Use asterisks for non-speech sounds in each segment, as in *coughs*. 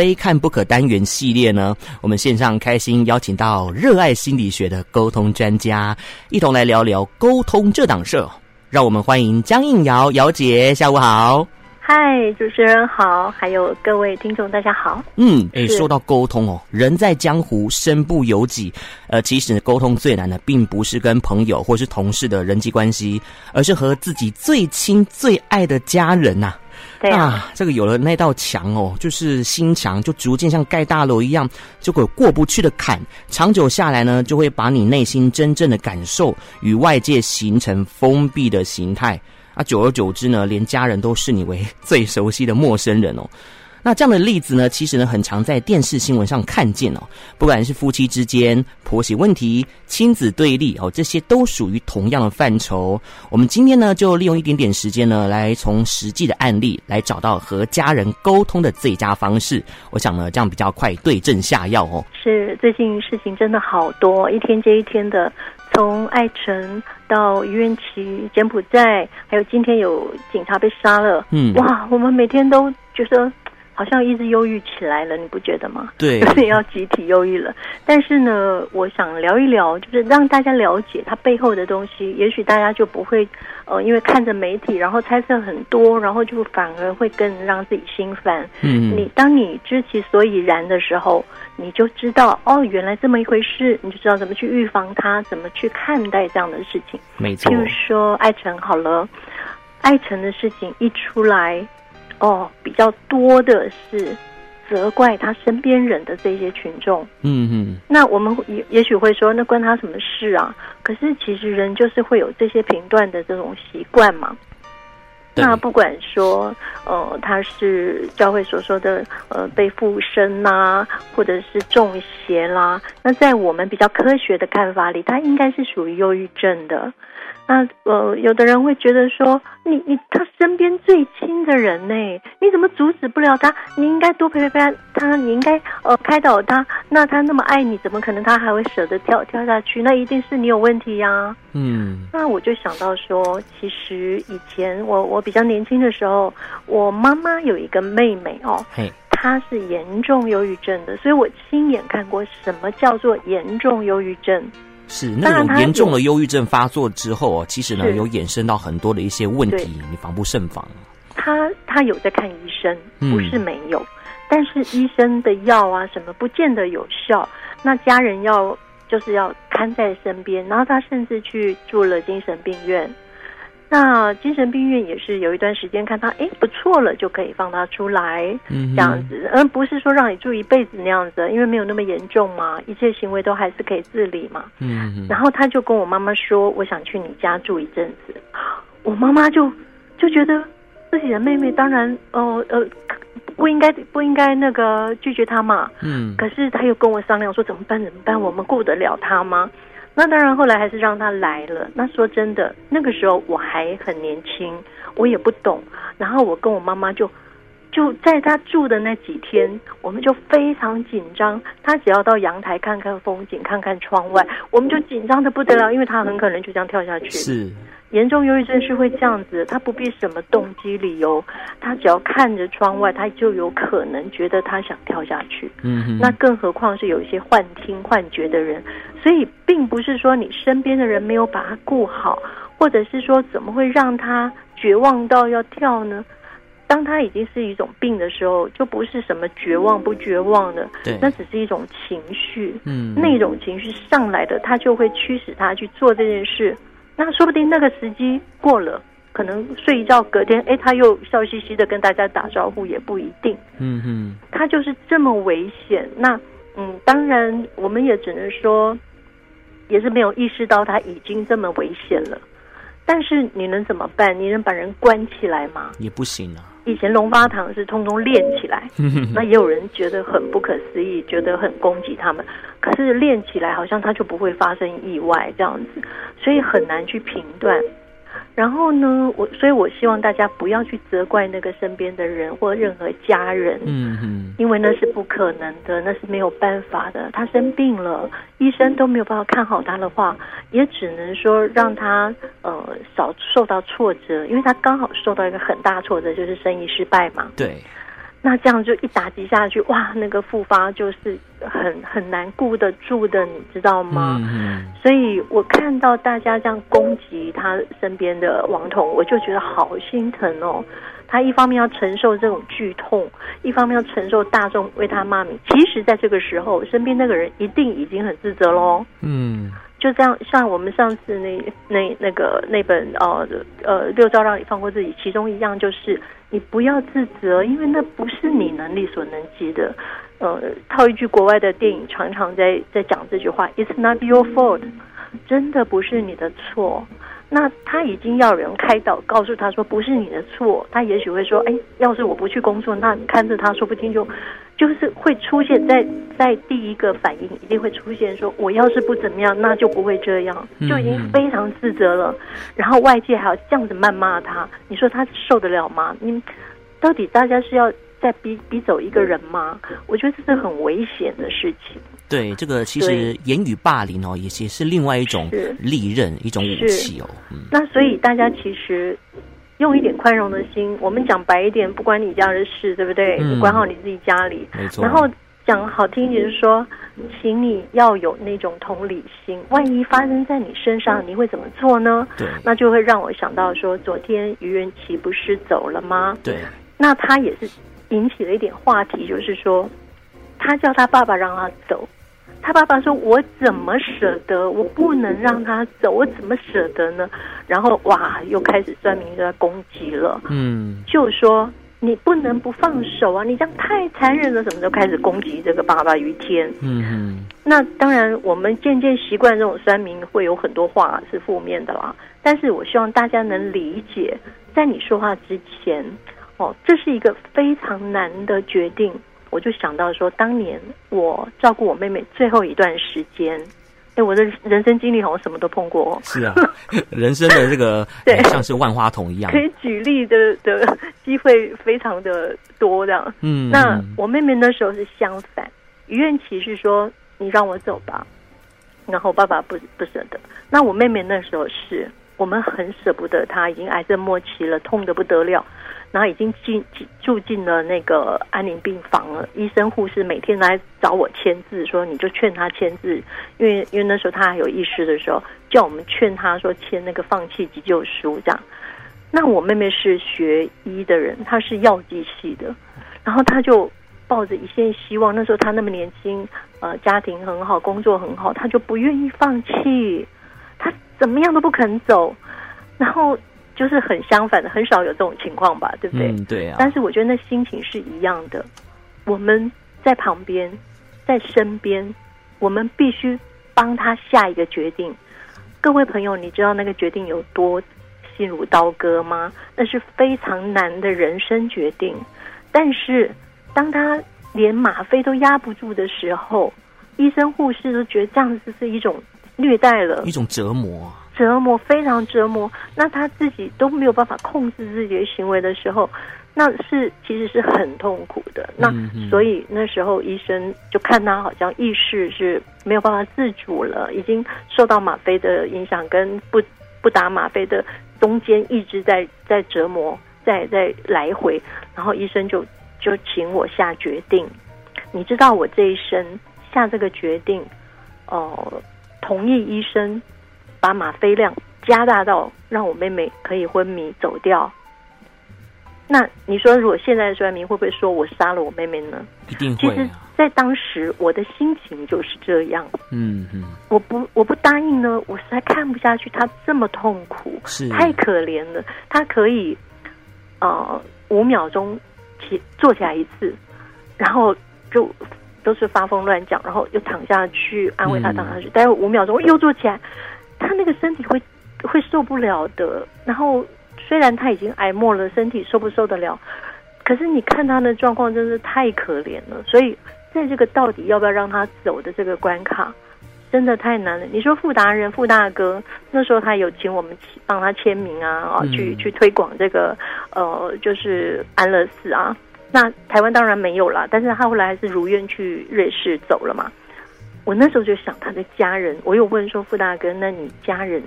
非看不可单元系列呢，我们线上开心邀请到热爱心理学的沟通专家，一同来聊聊沟通这档事。让我们欢迎江映瑶瑶姐，下午好。嗨，主持人好，还有各位听众，大家好。嗯，哎，说到沟通哦，人在江湖，身不由己。呃，其实沟通最难的，并不是跟朋友或是同事的人际关系，而是和自己最亲最爱的家人呐、啊。对啊，啊，这个有了那道墙哦，就是心墙，就逐渐像盖大楼一样，就会有过不去的坎。长久下来呢，就会把你内心真正的感受与外界形成封闭的形态。啊，久而久之呢，连家人都视你为 *laughs* 最熟悉的陌生人哦。那这样的例子呢，其实呢，很常在电视新闻上看见哦。不管是夫妻之间、婆媳问题、亲子对立哦，这些都属于同样的范畴。我们今天呢，就利用一点点时间呢，来从实际的案例来找到和家人沟通的最佳方式。我想呢，这样比较快对症下药哦。是，最近事情真的好多，一天接一天的。从爱城到于愿期、柬埔寨，还有今天有警察被杀了，嗯，哇，我们每天都觉得好像一直忧郁起来了，你不觉得吗？对，*laughs* 有点要集体忧郁了。但是呢，我想聊一聊，就是让大家了解它背后的东西，也许大家就不会。呃，因为看着媒体，然后猜测很多，然后就反而会更让自己心烦。嗯，你当你知其所以然的时候，你就知道哦，原来这么一回事，你就知道怎么去预防它，怎么去看待这样的事情。没错。譬如说爱城好了，爱城的事情一出来，哦，比较多的是。责怪他身边人的这些群众，嗯嗯，那我们也也许会说，那关他什么事啊？可是其实人就是会有这些评断的这种习惯嘛。那不管说，呃，他是教会所说的呃被附身呐，或者是中邪啦，那在我们比较科学的看法里，他应该是属于忧郁症的。那呃，有的人会觉得说，你你他身边最亲的人呢，你怎么阻止不了他？你应该多陪陪他，你应该呃开导他。那他那么爱你，怎么可能他还会舍得跳跳下去？那一定是你有问题呀、啊。嗯，那我就想到说，其实以前我我比较年轻的时候，我妈妈有一个妹妹哦，嘿，她是严重忧郁症的，所以我亲眼看过什么叫做严重忧郁症。是那种严重的忧郁症发作之后，其实呢有衍生到很多的一些问题，你防不胜防。他他有在看医生，不是没有，嗯、但是医生的药啊什么不见得有效。那家人要就是要看在身边，然后他甚至去住了精神病院。那精神病院也是有一段时间看他，哎，不错了，就可以放他出来，嗯，这样子，而不是说让你住一辈子那样子，因为没有那么严重嘛，一切行为都还是可以自理嘛，嗯，然后他就跟我妈妈说，我想去你家住一阵子，我妈妈就就觉得自己的妹妹当然，哦，呃，不应该不应该那个拒绝他嘛，嗯，可是他又跟我商量说怎么办怎么办，我们顾得了他吗？那当然，后来还是让他来了。那说真的，那个时候我还很年轻，我也不懂。然后我跟我妈妈就就在他住的那几天，我们就非常紧张。他只要到阳台看看风景，看看窗外，我们就紧张的不得了，因为他很可能就这样跳下去。是。严重忧郁症是会这样子，他不必什么动机理由，他只要看着窗外，他就有可能觉得他想跳下去。嗯哼，那更何况是有一些幻听幻觉的人，所以并不是说你身边的人没有把他顾好，或者是说怎么会让他绝望到要跳呢？当他已经是一种病的时候，就不是什么绝望不绝望的，对，那只是一种情绪。嗯，那种情绪上来的，他就会驱使他去做这件事。那说不定那个时机过了，可能睡一觉，隔天，哎，他又笑嘻嘻的跟大家打招呼，也不一定。嗯哼，他就是这么危险。那，嗯，当然，我们也只能说，也是没有意识到他已经这么危险了。但是你能怎么办？你能把人关起来吗？也不行啊。以前龙发堂是通通练起来，那也有人觉得很不可思议，觉得很攻击他们。可是练起来好像他就不会发生意外这样子，所以很难去评断。然后呢，我所以，我希望大家不要去责怪那个身边的人或任何家人，嗯嗯，因为那是不可能的，那是没有办法的。他生病了，医生都没有办法看好他的话，也只能说让他呃少受到挫折，因为他刚好受到一个很大挫折，就是生意失败嘛。对。那这样就一打击下去，哇，那个复发就是很很难顾得住的，你知道吗？嗯，所以我看到大家这样攻击他身边的王彤，我就觉得好心疼哦。他一方面要承受这种剧痛，一方面要承受大众为他骂名。其实，在这个时候，身边那个人一定已经很自责喽。嗯。就这样，像我们上次那那那个那本呃呃六招让你放过自己，其中一样就是你不要自责，因为那不是你能力所能及的。呃，套一句国外的电影，常常在在讲这句话：“It's not your fault”，真的不是你的错。那他已经要人开导，告诉他说不是你的错。他也许会说：“哎，要是我不去工作，那看着他说不定就就是会出现在在第一个反应，一定会出现说我要是不怎么样，那就不会这样，就已经非常自责了。然后外界还要这样子谩骂他，你说他受得了吗？你到底大家是要再逼逼走一个人吗？我觉得这是很危险的事情。”对，这个其实言语霸凌哦，也也是另外一种利刃，一种武器哦。嗯，那所以大家其实用一点宽容的心，我们讲白一点，不关你家的事，对不对？嗯，你管好你自己家里。没错。然后讲好听一点，就是说，请你要有那种同理心。万一发生在你身上，你会怎么做呢？对。那就会让我想到说，昨天于元琪不是走了吗？对。那他也是引起了一点话题，就是说，他叫他爸爸让他走。他爸爸说：“我怎么舍得？我不能让他走，我怎么舍得呢？”然后哇，又开始酸民就在攻击了。嗯，就说你不能不放手啊！你这样太残忍了，什么都开始攻击这个爸爸于天。嗯嗯。那当然，我们渐渐习惯这种酸民会有很多话是负面的啦。但是我希望大家能理解，在你说话之前，哦，这是一个非常难的决定。我就想到说，当年我照顾我妹妹最后一段时间，哎，我的人生经历好像什么都碰过。是啊，*laughs* 人生的这个 *laughs* 对，像是万花筒一样，可以举例的的机会非常的多这样。嗯，那我妹妹那时候是相反，于愿琪是说你让我走吧，然后爸爸不不舍得。那我妹妹那时候是我们很舍不得她，已经癌症末期了，痛得不得了。然后已经进住进了那个安宁病房了。医生护士每天来找我签字，说你就劝他签字，因为因为那时候他还有意识的时候，叫我们劝他说签那个放弃急救书这样。那我妹妹是学医的人，她是药剂系的，然后她就抱着一线希望。那时候她那么年轻，呃，家庭很好，工作很好，她就不愿意放弃，她怎么样都不肯走，然后。就是很相反的，很少有这种情况吧，对不对？嗯，对啊。但是我觉得那心情是一样的。我们在旁边，在身边，我们必须帮他下一个决定。各位朋友，你知道那个决定有多心如刀割吗？那是非常难的人生决定。但是当他连吗啡都压不住的时候，医生护士都觉得这样子是一种虐待了，一种折磨。折磨，非常折磨，那他自己都没有办法控制自己的行为的时候，那是其实是很痛苦的。那所以那时候医生就看他好像意识是没有办法自主了，已经受到吗啡的影响，跟不不打吗啡的中间一直在在折磨，在在来回。然后医生就就请我下决定，你知道我这一生下这个决定，哦、呃，同意医生。把吗啡量加大到让我妹妹可以昏迷走掉。那你说，如果现在的酸民会不会说我杀了我妹妹呢？一定会啊。其实，在当时我的心情就是这样。嗯嗯。我不我不答应呢，我实在看不下去，她这么痛苦，是太可怜了。她可以，呃，五秒钟起坐起来一次，然后就都是发疯乱讲，然后又躺下去安慰她躺下去，待会五秒钟又坐起来。他那个身体会会受不了的，然后虽然他已经癌末了，身体受不受得了？可是你看他的状况真是太可怜了，所以在这个到底要不要让他走的这个关卡，真的太难了。你说傅达人、傅大哥那时候他有请我们帮他签名啊，啊，去去推广这个呃，就是安乐死啊。那台湾当然没有了，但是他后来还是如愿去瑞士走了嘛。我那时候就想他的家人，我有问说傅大哥，那你家人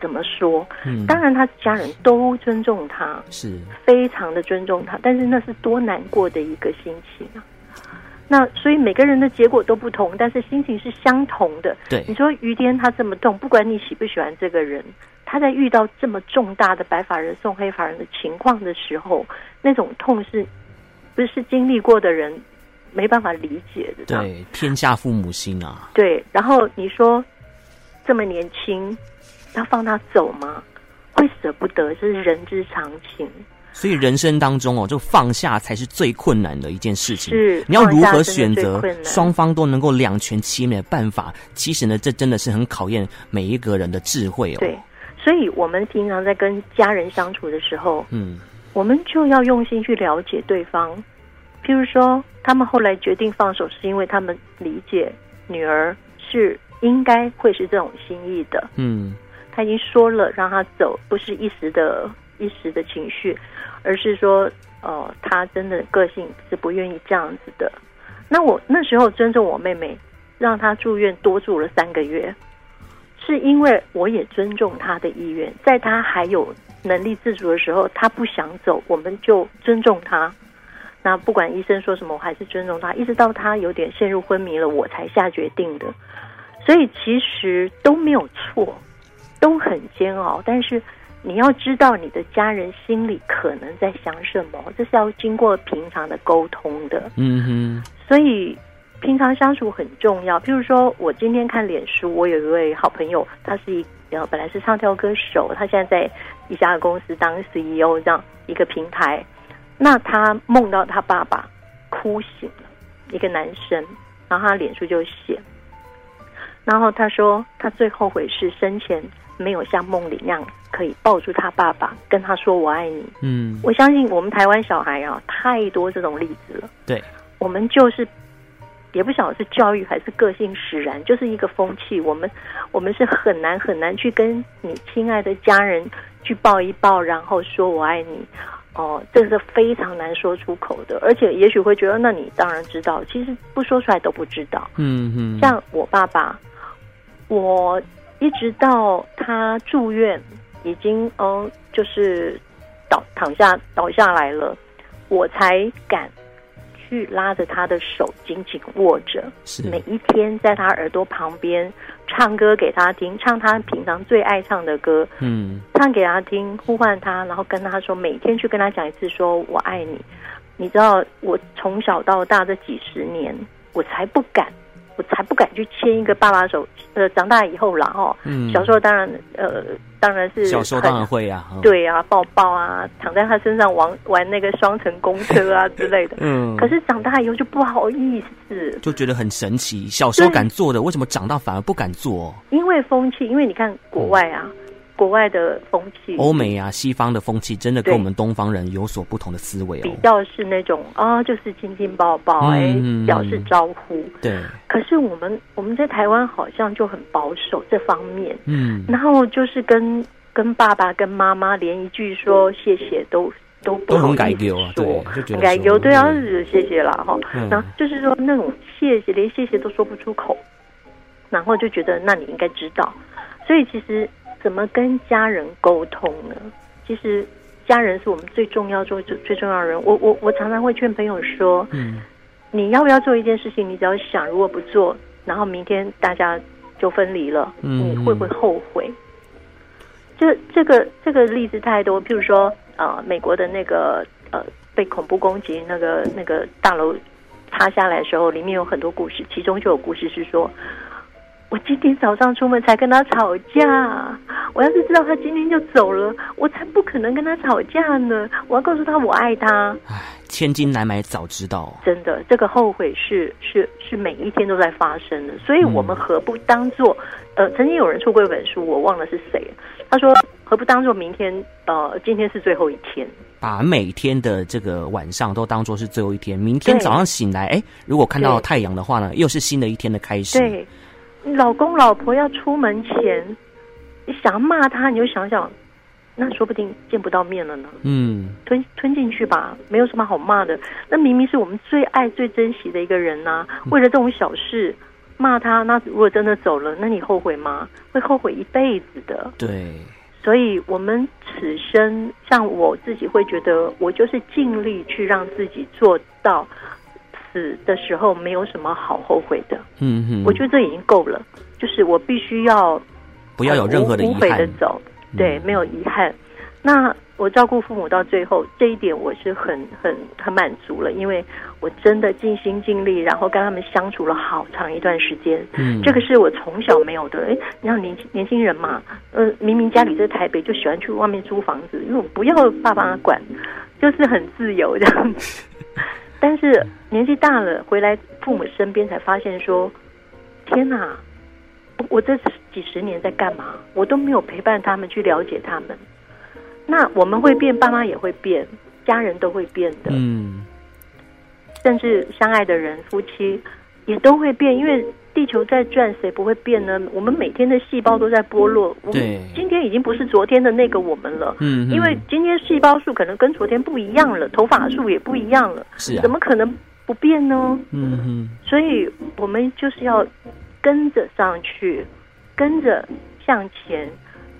怎么说？嗯，当然他家人都尊重他，是非常的尊重他，但是那是多难过的一个心情啊！那所以每个人的结果都不同，但是心情是相同的。对，你说于天他这么痛，不管你喜不喜欢这个人，他在遇到这么重大的白发人送黑发人的情况的时候，那种痛是不是经历过的人没办法理解的？对，天下父母心啊！对，然后你说这么年轻。要放他走吗？会舍不得，这是人之常情。所以人生当中哦，就放下才是最困难的一件事情。是，你要如何选择双方都能够两全其美的办法？其实呢，这真的是很考验每一个人的智慧哦。对，所以我们平常在跟家人相处的时候，嗯，我们就要用心去了解对方。譬如说，他们后来决定放手，是因为他们理解女儿是应该会是这种心意的。嗯。他已经说了让他走，不是一时的一时的情绪，而是说，呃，他真的个性是不愿意这样子的。那我那时候尊重我妹妹，让她住院多住了三个月，是因为我也尊重她的意愿，在她还有能力自主的时候，她不想走，我们就尊重她。那不管医生说什么，我还是尊重他，一直到他有点陷入昏迷了，我才下决定的。所以其实都没有错。都很煎熬，但是你要知道你的家人心里可能在想什么，这是要经过平常的沟通的。嗯哼，所以平常相处很重要。譬如说，我今天看脸书，我有一位好朋友，他是一呃本来是唱跳歌手，他现在在一家公司当 CEO，这样一个平台。那他梦到他爸爸哭醒了，一个男生，然后他脸书就写，然后他说他最后悔是生前。没有像梦里那样可以抱住他爸爸，跟他说“我爱你”。嗯，我相信我们台湾小孩啊，太多这种例子了。对，我们就是也不晓得是教育还是个性使然，就是一个风气。我们我们是很难很难去跟你亲爱的家人去抱一抱，然后说我爱你。哦，这是非常难说出口的，而且也许会觉得，那你当然知道，其实不说出来都不知道。嗯嗯，像我爸爸，我。一直到他住院，已经哦，就是倒躺下倒下来了，我才敢去拉着他的手紧紧握着，每一天在他耳朵旁边唱歌给他听，唱他平常最爱唱的歌，嗯，唱给他听，呼唤他，然后跟他说，每天去跟他讲一次，说我爱你。你知道，我从小到大这几十年，我才不敢。我才不敢去牵一个爸爸手，呃，长大以后啦哈，嗯，小时候当然，呃，当然是小时候当然会啊，对啊，抱抱啊，躺在他身上玩玩那个双层公车啊 *laughs* 之类的，嗯，可是长大以后就不好意思，就觉得很神奇，小时候敢做的，为什么长大反而不敢做？因为风气，因为你看国外啊。嗯国外的风气，欧美啊，西方的风气，真的跟我们东方人有所不同的思维哦。比较是那种啊、哦，就是亲亲抱抱，哎、嗯，表示招呼。对。可是我们我们在台湾好像就很保守这方面，嗯。然后就是跟跟爸爸跟妈妈连一句说谢谢都都不好意思说，改丢啊，对，就觉得改丢，对啊，谢谢啦哈。嗯、然后就是说那种谢谢，连谢谢都说不出口，然后就觉得那你应该知道，所以其实。怎么跟家人沟通呢？其实家人是我们最重要、最最最重要的人。我我我常常会劝朋友说，嗯，你要不要做一件事情？你只要想，如果不做，然后明天大家就分离了，嗯，你会不会后悔？这这个这个例子太多。譬如说，呃，美国的那个呃被恐怖攻击那个那个大楼塌下来的时候，里面有很多故事，其中就有故事是说。我今天早上出门才跟他吵架，我要是知道他今天就走了，我才不可能跟他吵架呢。我要告诉他我爱他。唉，千金难买早知道。真的，这个后悔是是是每一天都在发生的，所以我们何不当做、嗯、呃，曾经有人出过一本书，我忘了是谁，他说何不当做明天呃，今天是最后一天，把每天的这个晚上都当做是最后一天，明天早上醒来，哎，如果看到太阳的话呢，又是新的一天的开始。对。老公老婆要出门前，你想要骂他，你就想想，那说不定见不到面了呢。嗯，吞吞进去吧，没有什么好骂的。那明明是我们最爱、最珍惜的一个人呐、啊，为了这种小事，骂他，那如果真的走了，那你后悔吗？会后悔一辈子的。对，所以我们此生，像我自己会觉得，我就是尽力去让自己做到死的时候没有什么好后悔的。嗯嗯，我觉得这已经够了，就是我必须要不要有任何的遗憾，无悔的走，对，没有遗憾。那我照顾父母到最后，这一点我是很很很满足了，因为我真的尽心尽力，然后跟他们相处了好长一段时间。嗯，这个是我从小没有的。哎，你看年轻年轻人嘛，呃，明明家里在台北，就喜欢去外面租房子，因为我不要爸爸管，就是很自由这样子。*laughs* 但是年纪大了，回来父母身边才发现说，天哪，我这几十年在干嘛？我都没有陪伴他们去了解他们。那我们会变，爸妈也会变，家人都会变的。嗯，甚至相爱的人、夫妻也都会变，因为地球在转，谁不会变呢？我们每天的细胞都在剥落。我们今天已经不是昨天的那个我们了。嗯，因为今天细胞数可能跟昨天不一样了，头发数也不一样了。是啊，怎么可能不变呢？嗯嗯。所以我们就是要跟着上去，跟着向前。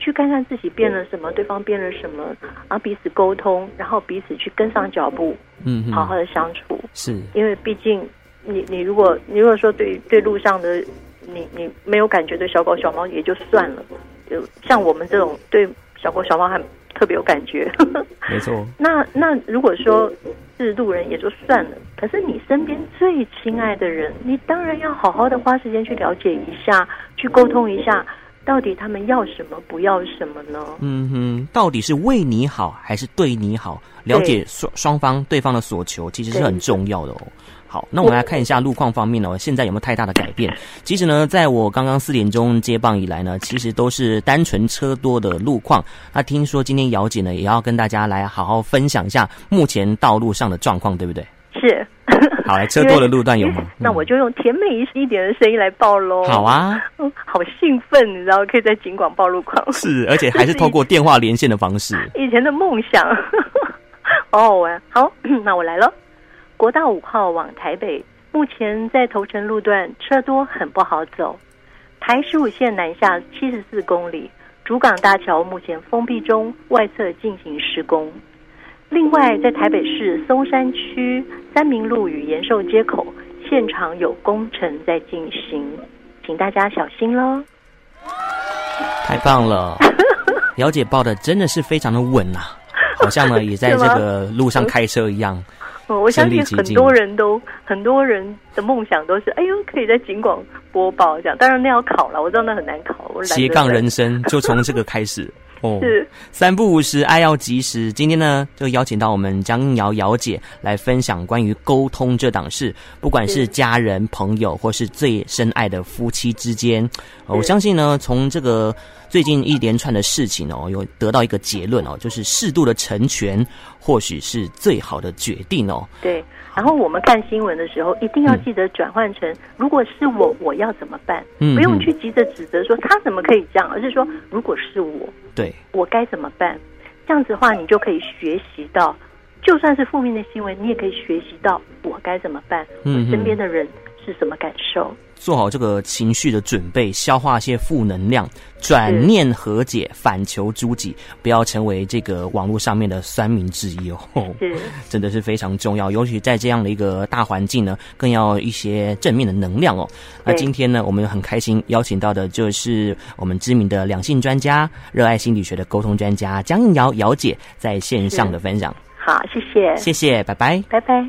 去看看自己变了什么，对方变了什么，然后彼此沟通，然后彼此去跟上脚步，嗯，好好的相处。是，因为毕竟你你如果你如果说对对路上的你你没有感觉对小狗小猫也就算了，就像我们这种对小狗小猫还特别有感觉，*laughs* 没错。那那如果说是路人也就算了，可是你身边最亲爱的人，你当然要好好的花时间去了解一下，去沟通一下。到底他们要什么，不要什么呢？嗯哼，到底是为你好还是对你好？了解双双方对方的所求，其实是很重要的哦。好，那我们来看一下路况方面哦，现在有没有太大的改变？其实呢，在我刚刚四点钟接棒以来呢，其实都是单纯车多的路况。那听说今天姚姐呢，也要跟大家来好好分享一下目前道路上的状况，对不对？是。好，来车多的路段有吗？那我就用甜美一点的声音来报喽。好啊，*laughs* 嗯，好兴奋，你知道，可以在警广报路况。是，而且还是透过电话连线的方式。*laughs* 以前的梦想，哦 *laughs* 好 *coughs* 那我来了。国道五号往台北，目前在头城路段车多，很不好走。台十五线南下七十四公里，主港大桥目前封闭中，外侧进行施工。另外，在台北市松山区三民路与延寿街口现场有工程在进行，请大家小心喽！太棒了，*laughs* 姚姐报的真的是非常的稳呐、啊，好像呢也在这个 *laughs* 路上开车一样。哦，我相信很多人都很多人的梦想都是，哎呦，可以在警广播报这样。当然那要考了，我知道那很难考。我斜杠人生就从这个开始。哦，是三不五时，爱要及时。今天呢，就邀请到我们江映瑶瑶姐来分享关于沟通这档事。不管是家人、朋友，或是最深爱的夫妻之间，我相信呢，从这个最近一连串的事情哦，有得到一个结论哦，就是适度的成全，或许是最好的决定哦。对。然后我们看新闻的时候，一定要记得转换成：嗯、如果是我，我要怎么办？嗯，不用去急着指责说他怎么可以这样，而是说如果是我，对，我该怎么办？这样子的话，你就可以学习到，就算是负面的新闻，你也可以学习到我该怎么办？嗯，我身边的人是什么感受？做好这个情绪的准备，消化一些负能量，转念和解，反求诸己，不要成为这个网络上面的酸民之一哦。是，*laughs* 真的是非常重要，尤其在这样的一个大环境呢，更要一些正面的能量哦。那今天呢，我们很开心邀请到的就是我们知名的两性专家、热爱心理学的沟通专家江映瑶瑶姐在线上的分享。好，谢谢，谢谢，拜拜，拜拜。